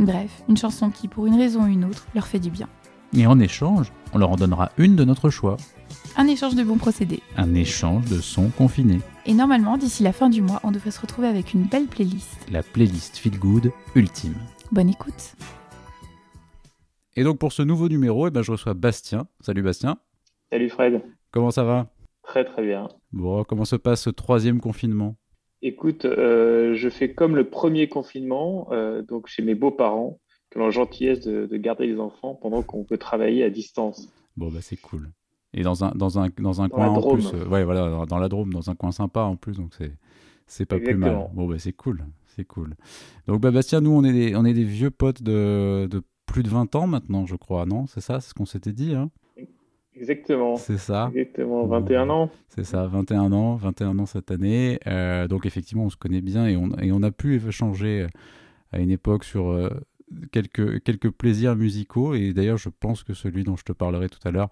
Bref, une chanson qui, pour une raison ou une autre, leur fait du bien. Et en échange, on leur en donnera une de notre choix. Un échange de bons procédés. Un échange de sons confinés. Et normalement, d'ici la fin du mois, on devrait se retrouver avec une belle playlist. La playlist Feel Good ultime. Bonne écoute. Et donc pour ce nouveau numéro, eh ben, je reçois Bastien. Salut Bastien. Salut Fred. Comment ça va? Très très bien. Bon, comment se passe ce troisième confinement? Écoute, euh, je fais comme le premier confinement, euh, donc chez mes beaux-parents, qui ont la gentillesse de, de garder les enfants pendant qu'on peut travailler à distance. Bon, bah c'est cool. Et dans un, dans un, dans un coin en plus. euh, ouais, voilà, dans- la Drôme, dans un coin sympa en plus, donc c'est, c'est pas plus mal. Bon, bah c'est cool, c'est cool. Donc, bah, Bastien, nous, on est des, on est des vieux potes de, de plus de 20 ans maintenant, je crois, non? C'est ça, c'est ce qu'on s'était dit, hein? Exactement. C'est ça, Exactement, 21 ans. c'est ça, 21 ans, 21 ans cette année. Euh, donc, effectivement, on se connaît bien et on, et on a pu échanger euh, à une époque sur euh, quelques, quelques plaisirs musicaux. Et d'ailleurs, je pense que celui dont je te parlerai tout à l'heure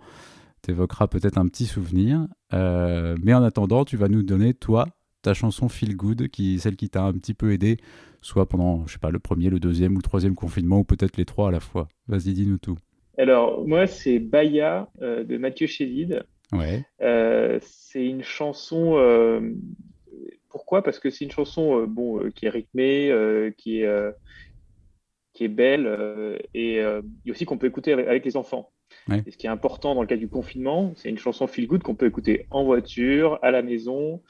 t'évoquera peut-être un petit souvenir. Euh, mais en attendant, tu vas nous donner, toi, ta chanson Feel Good, qui, celle qui t'a un petit peu aidé, soit pendant, je sais pas, le premier, le deuxième ou le troisième confinement, ou peut-être les trois à la fois. Vas-y, dis-nous tout. Alors, moi, c'est Baya euh, de Mathieu Chédid. Ouais, Euh, c'est une chanson. euh, pourquoi? Parce que c'est une chanson euh, bon, qui est rythmée, qui est, qui est belle et, et aussi qu'on peut écouter avec, avec les enfants. Ouais. Et ce qui est important dans le cas du confinement, c'est une chanson feel good qu'on peut écouter en voiture, à la maison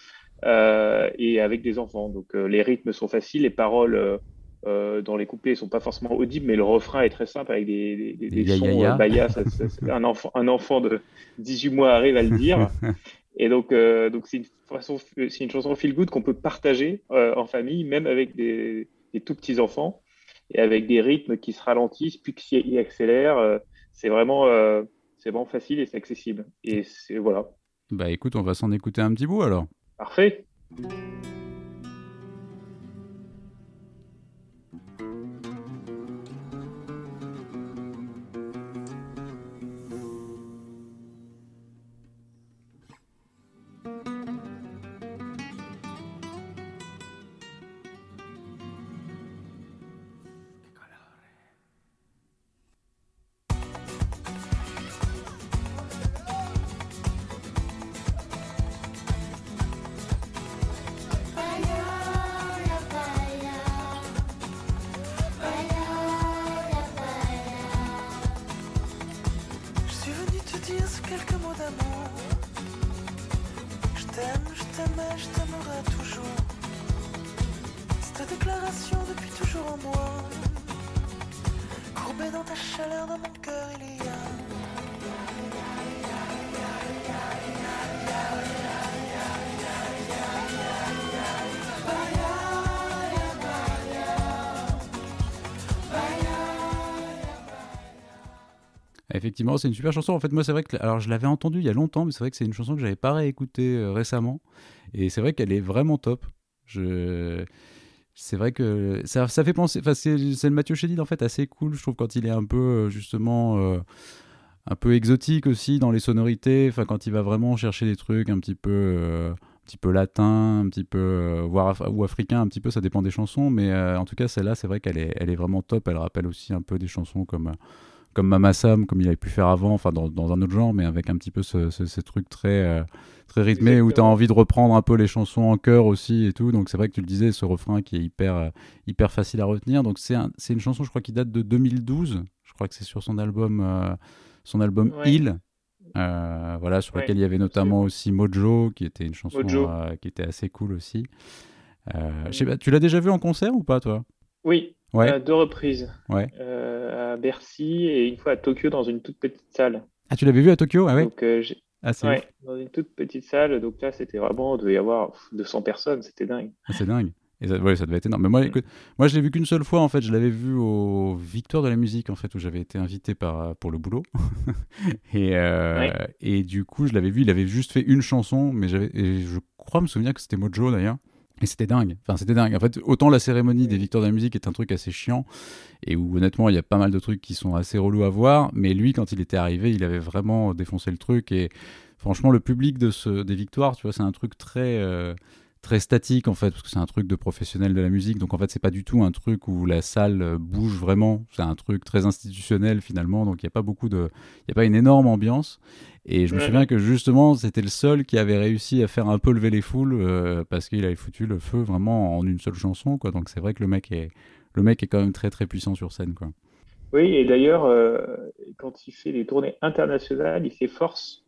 et avec des enfants. Donc les rythmes sont faciles, les paroles euh, dans les couplets sont pas forcément audibles, mais le refrain est très simple avec des, des, des- Des des sons euh, baya. Ça- ça- ça- un enfant, un enfant de 18 mois arrive à le dire. Et donc, euh, donc c'est une façon, c'est une chanson feel good qu'on peut partager euh, en famille, même avec des, tout petits enfants, et avec des rythmes qui se ralentissent puis qui accélèrent. Euh, c'est vraiment, c'est vraiment facile et c'est accessible. Et c'est voilà, bah écoute, on va s'en écouter un petit bout alors. parfait. Effectivement, c'est une super chanson. En fait, moi, c'est vrai que alors je l'avais entendue il y a longtemps, mais c'est vrai que c'est une chanson que j'avais pas réécoutée euh, récemment. Et c'est vrai qu'elle est vraiment top. Je... C'est vrai que ça, fait penser. C'est le Mathieu Chédid en fait assez cool, je trouve, quand il est un peu euh, justement euh, un peu exotique aussi dans les sonorités. Enfin, quand il va vraiment chercher des trucs un petit peu euh, un petit peu latin, un petit peu voire af- ou africain, un petit peu. Ça dépend des chansons, mais en tout cas, celle-là, c'est vrai qu'elle est vraiment top. Elle rappelle aussi un peu des chansons comme comme Mama Sam, comme il avait pu faire avant, enfin dans, dans un autre genre, mais avec un petit peu ce, ce, ce truc très, euh, très rythmé où tu as envie de reprendre un peu les chansons en chœur aussi et tout. Donc c'est vrai que tu le disais, ce refrain qui est hyper, euh, hyper facile à retenir. Donc c'est un, une chanson, je crois, qui date de 2012. Je crois que c'est sur son album, euh, son album Ouais. Il. euh, voilà, sur Ouais, laquelle il y avait notamment aussi Mojo, qui était une chanson euh, qui était assez cool aussi. Je sais pas, tu l'as déjà vu en concert ou pas, toi? Oui, Ouais. à deux reprises. Ouais. Euh, à Bercy et une fois à Tokyo dans une toute petite salle. Ah, tu l'avais vu à Tokyo? Ah ouais Donc, euh, Ah, ouais, dans une toute petite salle. Donc là, c'était vraiment, il devait y avoir pff, 200 personnes, c'était dingue. Ah, c'est dingue. Et ça, ouais, ça devait être énorme. Mais moi, écoute, moi je l'ai vu qu'une seule fois, en fait. Je l'avais vu au Victoire de la musique, en fait, où j'avais été invité par, pour le boulot. et, euh, Ouais. et du coup, je l'avais vu, il avait juste fait une chanson, mais j'avais, je crois me souvenir que c'était Mojo d'ailleurs. Et c'était dingue. Enfin, c'était dingue. En fait, autant la cérémonie des Victoires de la musique est un truc assez chiant, et où honnêtement, il y a pas mal de trucs qui sont assez relous à voir, mais lui, quand il était arrivé, il avait vraiment défoncé le truc. Et franchement, le public de ce, des Victoires, tu vois, c'est un truc très. euh, très statique en fait parce que c'est un truc de professionnel de la musique. Donc en fait c'est pas du tout un truc où la salle euh, bouge vraiment. C'est un truc très institutionnel finalement. Donc il n'y a pas beaucoup de il y a pas une énorme ambiance. Et je me souviens que justement c'était le seul qui avait réussi à faire un peu lever les foules euh, parce qu'il avait foutu le feu vraiment en une seule chanson quoi. Donc c'est vrai que le mec est le mec est quand même très très puissant sur scène quoi. Oui, et d'ailleurs, euh, quand il fait des tournées internationales, il s'efforce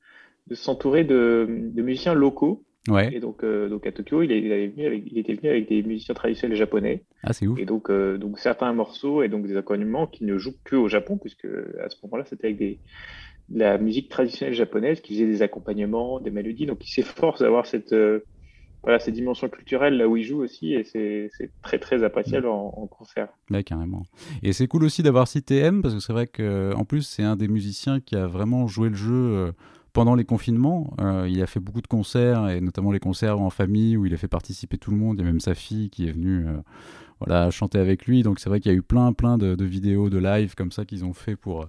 de s'entourer de, de musiciens locaux. Ouais Et donc, euh, donc à Tokyo, il, est- il avait venu avec- il était venu avec des musiciens traditionnels japonais. ah c'est ouf Et donc, euh, donc certains morceaux et donc des accompagnements qui ne jouent que au Japon, puisque à ce moment-là, c'était avec des, de la musique traditionnelle japonaise qui faisait des accompagnements, des mélodies. Donc, il s'efforce d'avoir cette, euh, voilà, cette dimension culturelle là où il joue aussi, et c'est très très appréciable en, en concert. Ouais, carrément. Et c'est cool aussi d'avoir cité M, parce que c'est vrai qu'en plus, c'est un des musiciens qui a vraiment joué le jeu euh, pendant les confinements. Euh, il a fait beaucoup de concerts, et notamment les concerts en famille, où il a fait participer tout le monde. Il y a même sa fille qui est venue euh, voilà, chanter avec lui. Donc c'est vrai qu'il y a eu plein, plein de, vidéos, de live comme ça qu'ils ont fait pour,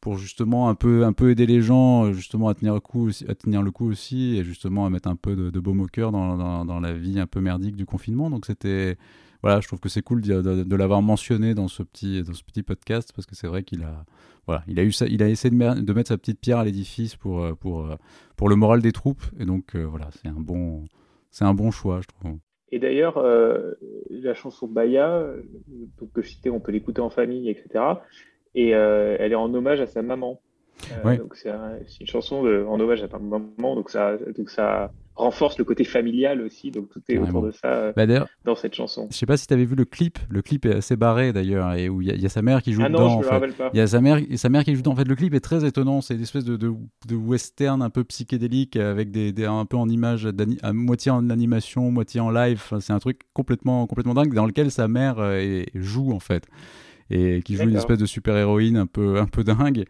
pour justement un peu, un peu aider les gens justement à tenir le coup aussi, à tenir le coup aussi et justement à mettre un peu de, de baume au cœur dans, dans, dans la vie un peu merdique du confinement. Donc c'était voilà, je trouve que c'est cool de, de- de l'avoir mentionné dans ce petit dans ce petit podcast parce que c'est vrai qu'il a voilà, il a eu ça, il a essayé de, de mettre sa petite pierre à l'édifice pour euh, pour euh, pour le moral des troupes et donc euh, voilà, c'est un bon c'est un bon choix, je trouve. Et d'ailleurs, euh, la chanson Baya, que je citais, on peut l'écouter en famille, etc. Et euh, elle est en hommage à sa maman. Ouais. Donc c'est un- c'est une chanson de- en hommage à sa maman, donc ça, donc ça renforce le côté familial aussi. Donc tout est autour de ça euh, Bah dans cette chanson. je sais pas si tu avais vu le clip, le clip est assez barré d'ailleurs et où il y, a- il y a sa mère qui joue Ah dedans non, je me rappelle pas. Il y a sa mère, sa mère qui joue dedans. En fait, le clip est très étonnant. C'est une espèce de, de, de western un peu psychédélique avec des, des- un peu en image, à moitié en animation, moitié en live. Enfin, c'est un truc complètement, complètement dingue dans lequel sa mère euh, joue en fait et qui joue une espèce de super héroïne un peu, un peu dingue.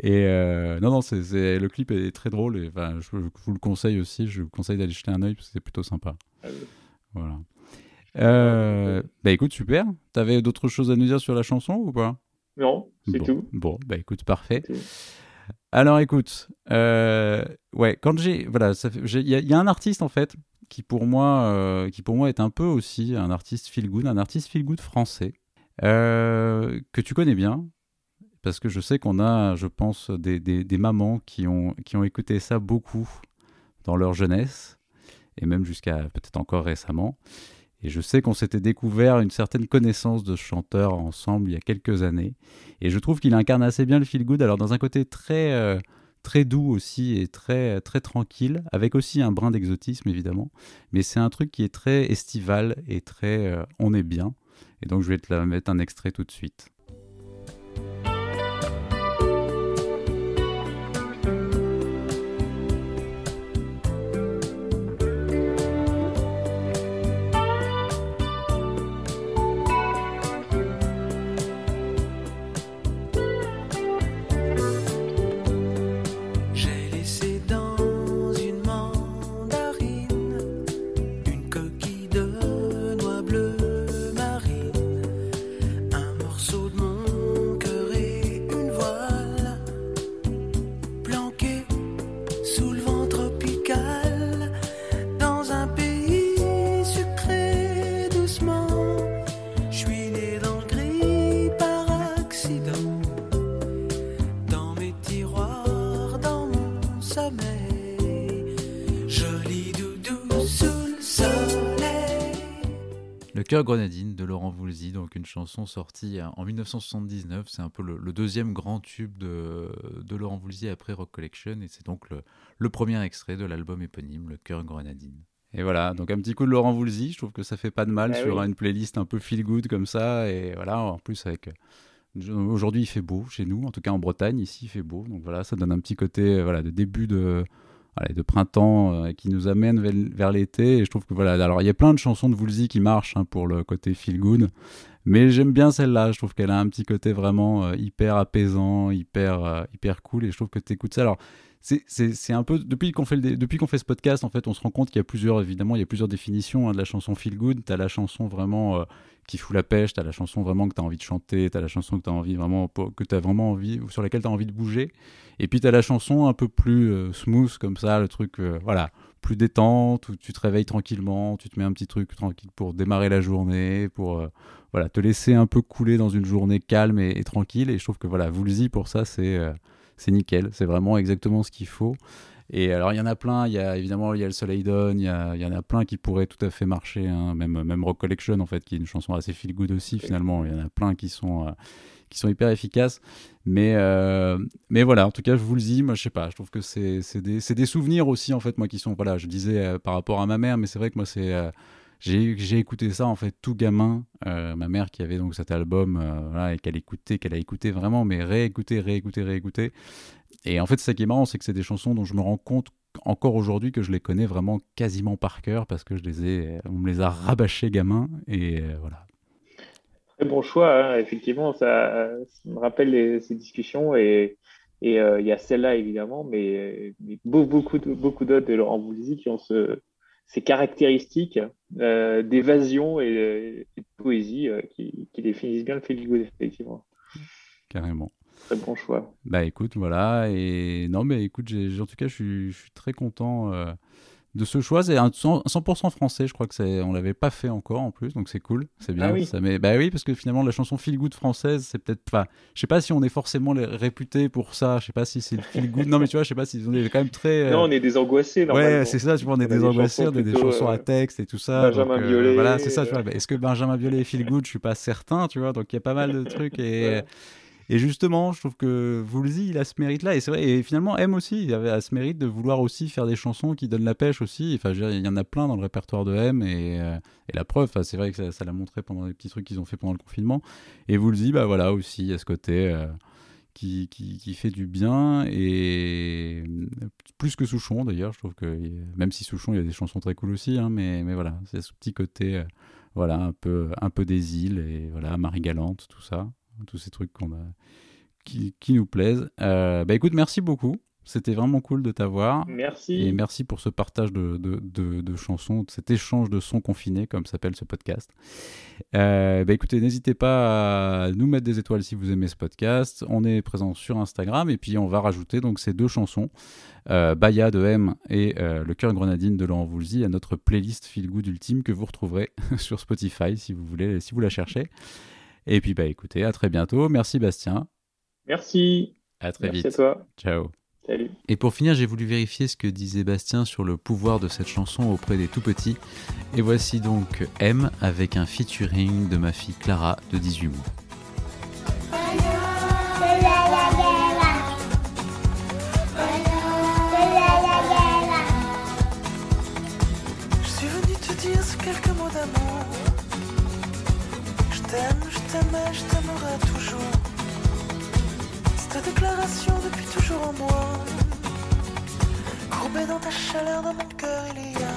Et euh, non, non, c'est, c'est- le clip est très drôle. Et, enfin, je, je vous le conseille aussi. Je vous conseille d'aller jeter un œil parce que c'est plutôt sympa. Ah. Voilà. Euh, bah écoute, super. T'avais d'autres choses à nous dire sur la chanson ou pas? Non, c'est Bon. tout. Bon, bah écoute, parfait. Alors écoute, euh, ouais, quand j'ai, voilà, il y, a- il y a un artiste en fait qui pour moi, euh, qui pour moi est un peu aussi un artiste feel good, un artiste feel good français que tu connais bien parce que je sais qu'on a, je pense, des, mamans qui ont qui ont écouté ça beaucoup dans leur jeunesse et même jusqu'à peut-être encore récemment. Et je sais qu'on s'était découvert une certaine connaissance de ce chanteur ensemble il y a quelques années. Et je trouve qu'il incarne assez bien le feel good, alors dans un côté très, euh, très doux aussi et très, très tranquille, avec aussi un brin d'exotisme évidemment. Mais c'est un truc qui est très estival et très euh, on est bien. Et donc je vais te la mettre un extrait tout de suite. Cœur grenadine de Laurent Voulzy, donc une chanson sortie en 1979. C'est un peu le, deuxième grand tube de, de Laurent Voulzy après Rock Collection et c'est donc le, le, premier extrait de l'album éponyme, Le cœur grenadine. Et voilà, donc un petit coup de Laurent Voulzy, je trouve que ça fait pas de mal Ah sur oui. une playlist un peu feel good comme ça. Et voilà, en plus avec. Aujourd'hui il fait beau chez nous, en tout cas en Bretagne, ici il fait beau. Donc voilà, ça donne un petit côté euh, voilà, de début de, de printemps euh, qui nous amène vers, l'été. Je trouve que voilà, alors il y a plein de chansons de Woolsey qui marchent hein, pour le côté feel good, mais j'aime bien celle-là. Je trouve qu'elle a un petit côté vraiment euh, hyper apaisant, hyper, euh, hyper cool. Et je trouve que tu écoutes ça. Alors c'est- un peu depuis qu'on fait depuis qu'on fait ce podcast en fait on se rend compte qu'il y a plusieurs évidemment il y a plusieurs définitions hein, de la chanson feel good t'as la chanson vraiment euh, qui fout la pêche t'as la chanson vraiment que t'as envie de chanter t'as la chanson que t'as envie vraiment que t'as vraiment envie sur laquelle t'as envie de bouger et puis t'as la chanson un peu plus smooth comme ça le truc voilà plus détente où tu te réveilles tranquillement tu te mets un petit truc tranquille pour démarrer la journée pour euh, voilà te laisser un peu couler dans une journée calme et, et tranquille. Et je trouve que voilà Woolsey pour ça c'est euh, c'est nickel, c'est vraiment exactement ce qu'il faut. Et alors, il y en a plein, il y a évidemment, il y a le Soleil Dawn, il y, a- il y en a plein qui pourraient tout à fait marcher, hein, même, même Rock Collection, en fait, qui est une chanson assez feel good aussi, finalement. Il y en a plein qui sont, euh, qui sont hyper efficaces. Mais, euh, mais voilà, en tout cas, je vous le dis, moi, je sais pas, je trouve que c'est des, des souvenirs aussi, en fait, moi, qui sont, voilà, je disais euh, par rapport à ma mère, mais c'est vrai que moi, c'est. euh, j'ai écouté ça en fait tout gamin. Euh, ma mère qui avait donc cet album et qu'elle écoutait, qu'elle a écouté vraiment, mais réécouté, réécouté, réécouté. Et en fait, ça qui est marrant, c'est que c'est des chansons dont je me rends compte encore aujourd'hui que je les connais vraiment quasiment par cœur parce que je les ai, on me les a rabâchés gamin et voilà. Très bon choix, hein. Effectivement, ça, ça me rappelle les- ces discussions et et euh, il y a celle-là évidemment, mais, mais beau- beaucoup beaucoup d'autres de Laurent Voulzy qui ont ce, ces caractéristiques euh, d'évasion et, et de poésie euh, qui, qui définissent bien le feel good, effectivement. Carrément. Très bon choix. Bah écoute, voilà. Et non, mais écoute, en tout cas, je suis, je suis très content euh, de ce choix. C'est un 100%, 100% français, je crois que c'est, on l'avait pas fait encore en plus, donc c'est cool, c'est bien. Ah oui. Ça met, bah oui, parce que finalement, la chanson feel good française, c'est peut-être pas. Je sais pas si on est forcément réputé pour ça. Je sais pas si c'est le feel good. non, mais tu vois, je sais pas si on est quand même très. euh, Non, on est des angoissés. Ouais, c'est ça, tu vois, on est On des des angoissés, chansons on est des chansons à euh, texte et tout ça. Benjamin donc, euh, Biolay, Voilà, c'est ça, tu euh. vois. bah, Est-ce que Benjamin Biolay est feel good Je suis pas certain, tu vois. Donc il y a pas mal de trucs et. Ouais. Et justement, je trouve que Woolsey, il a ce mérite-là. Et c'est vrai, et finalement, M aussi, il à ce mérite de vouloir aussi faire des chansons qui donnent la pêche aussi. Enfin, il y en a plein dans le répertoire de M. Et, euh, la preuve, c'est vrai que ça, l'a montré pendant les petits trucs qu'ils ont fait pendant le confinement. Et Woolsey, bah voilà, aussi, il y a ce côté euh, qui, fait du bien. Et plus que Souchon, d'ailleurs, je trouve que même si Souchon, il y a des chansons très cool aussi, hein, mais, voilà, c'est ce petit côté, euh, voilà, un peu, un peu des îles. Et voilà, Marie Galante, tout ça tous ces trucs qu'on a, qui, qui nous plaisent. Euh, bah écoute, merci beaucoup. C'était vraiment cool de t'avoir. Merci. Et merci pour ce partage de, de, de- de chansons, cet échange de sons confinés, comme s'appelle ce podcast. Euh, bah écoutez, n'hésitez pas à nous mettre des étoiles si vous aimez ce podcast. On est présent sur Instagram et puis on va rajouter donc ces deux chansons, euh, Baya de M et euh, Le cœur grenadine de Laurent Voulzy, à notre playlist Feel Good Ultime que vous retrouverez sur Spotify si vous voulez, si vous la cherchez. Et puis bah écoutez, à très bientôt. Merci Bastien. Merci. À très Merci à vite. toi. Ciao. Salut. Et pour finir, j'ai voulu vérifier ce que disait Bastien sur le pouvoir de cette chanson auprès des tout petits. Et voici donc M avec un featuring de ma fille Clara de 18 mois. T'aimais, je t'aimerai toujours. C'est ta déclaration depuis toujours en moi. Courbé dans ta chaleur, dans mon cœur, il y